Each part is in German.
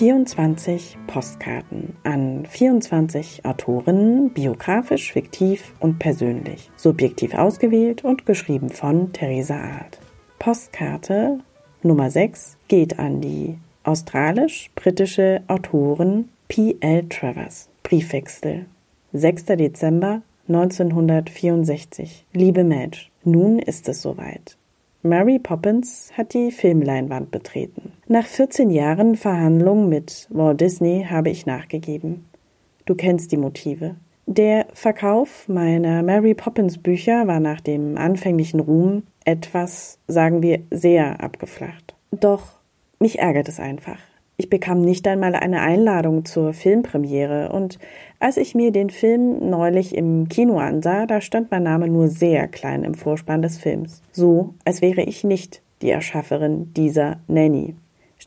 24 Postkarten an 24 Autorinnen, biografisch, fiktiv und persönlich, subjektiv ausgewählt und geschrieben von Theresa Art. Postkarte Nummer 6 geht an die australisch-britische Autorin P.L. Travers. Briefwechsel 6. Dezember 1964. Liebe Madge, nun ist es soweit. Mary Poppins hat die Filmleinwand betreten. Nach 14 Jahren Verhandlungen mit Walt Disney habe ich nachgegeben. Du kennst die Motive. Der Verkauf meiner Mary Poppins Bücher war nach dem anfänglichen Ruhm etwas, sagen wir, sehr abgeflacht. Doch mich ärgert es einfach. Ich bekam nicht einmal eine Einladung zur Filmpremiere und als ich mir den Film neulich im Kino ansah, da stand mein Name nur sehr klein im Vorspann des Films. So, als wäre ich nicht die Erschafferin dieser Nanny.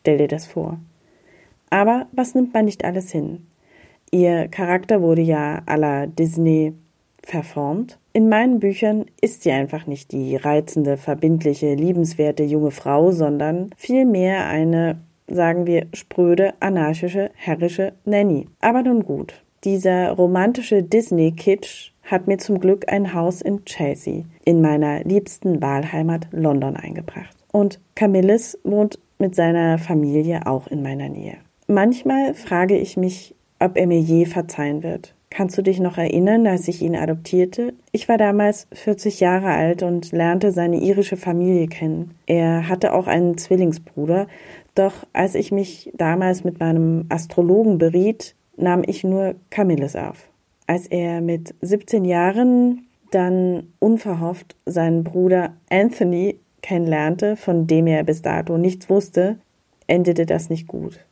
Stell dir das vor. Aber was nimmt man nicht alles hin? Ihr Charakter wurde ja à la Disney verformt. In meinen Büchern ist sie einfach nicht die reizende, verbindliche, liebenswerte junge Frau, sondern vielmehr eine sagen wir spröde, anarchische, herrische Nanny. Aber nun gut. Dieser romantische Disney-Kitsch hat mir zum Glück ein Haus in Chelsea, in meiner liebsten Wahlheimat London eingebracht. Und Camillus wohnt mit seiner Familie auch in meiner Nähe. Manchmal frage ich mich, ob er mir je verzeihen wird. Kannst du dich noch erinnern, als ich ihn adoptierte? Ich war damals 40 Jahre alt und lernte seine irische Familie kennen. Er hatte auch einen Zwillingsbruder, doch als ich mich damals mit meinem Astrologen beriet, nahm ich nur Camillus auf. Als er mit 17 Jahren dann unverhofft seinen Bruder Anthony kennenlernte, von dem er bis dato nichts wusste, endete das nicht gut.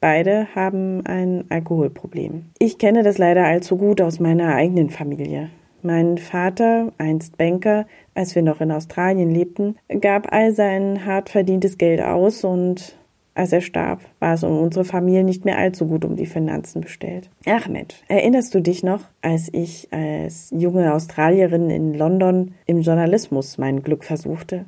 Beide haben ein Alkoholproblem. Ich kenne das leider allzu gut aus meiner eigenen Familie. Mein Vater, einst Banker, als wir noch in Australien lebten, gab all sein hart verdientes Geld aus und als er starb, war es um unsere Familie nicht mehr allzu gut um die Finanzen bestellt. Ach Mensch, erinnerst du dich noch, als ich als junge Australierin in London im Journalismus mein Glück versuchte?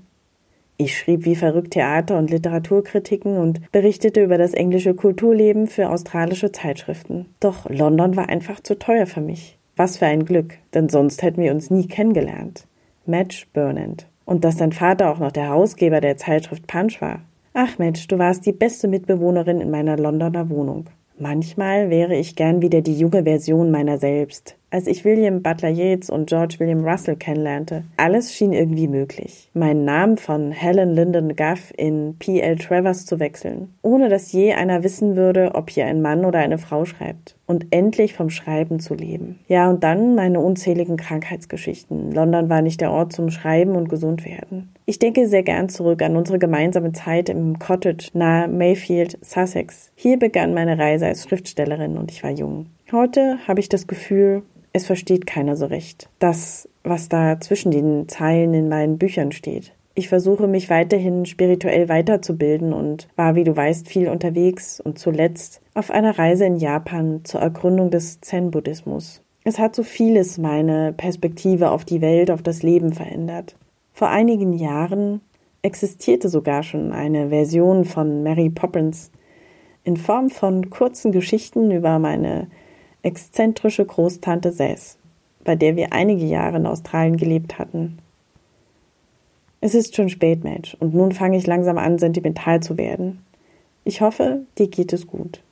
Ich schrieb wie verrückt Theater- und Literaturkritiken und berichtete über das englische Kulturleben für australische Zeitschriften. Doch London war einfach zu teuer für mich. Was für ein Glück, denn sonst hätten wir uns nie kennengelernt. Madge Burnand. Und dass dein Vater auch noch der Herausgeber der Zeitschrift Punch war. Ach Madge, du warst die beste Mitbewohnerin in meiner Londoner Wohnung. Manchmal wäre ich gern wieder die junge Version meiner selbst, als ich William Butler Yeats und George William Russell kennenlernte. Alles schien irgendwie möglich. Meinen Namen von Helen Lyndon Guff in P.L. Travers zu wechseln, ohne dass je einer wissen würde, ob hier ein Mann oder eine Frau schreibt und endlich vom Schreiben zu leben. Ja, und dann meine unzähligen Krankheitsgeschichten. London war nicht der Ort zum Schreiben und gesund werden. Ich denke sehr gern zurück an unsere gemeinsame Zeit im Cottage nahe Mayfield, Sussex. Hier begann meine Reise als Schriftstellerin und ich war jung. Heute habe ich das Gefühl, es versteht keiner so recht. Das, was da zwischen den Zeilen in meinen Büchern steht. Ich versuche mich weiterhin spirituell weiterzubilden und war, wie du weißt, viel unterwegs und zuletzt auf einer Reise in Japan zur Ergründung des Zen-Buddhismus. Es hat so vieles meine Perspektive auf die Welt, auf das Leben verändert. Vor einigen Jahren existierte sogar schon eine Version von Mary Poppins in Form von kurzen Geschichten über meine exzentrische Großtante Sess, bei der wir einige Jahre in Australien gelebt hatten. Es ist schon spät, Mensch, und nun fange ich langsam an, sentimental zu werden. Ich hoffe, dir geht es gut.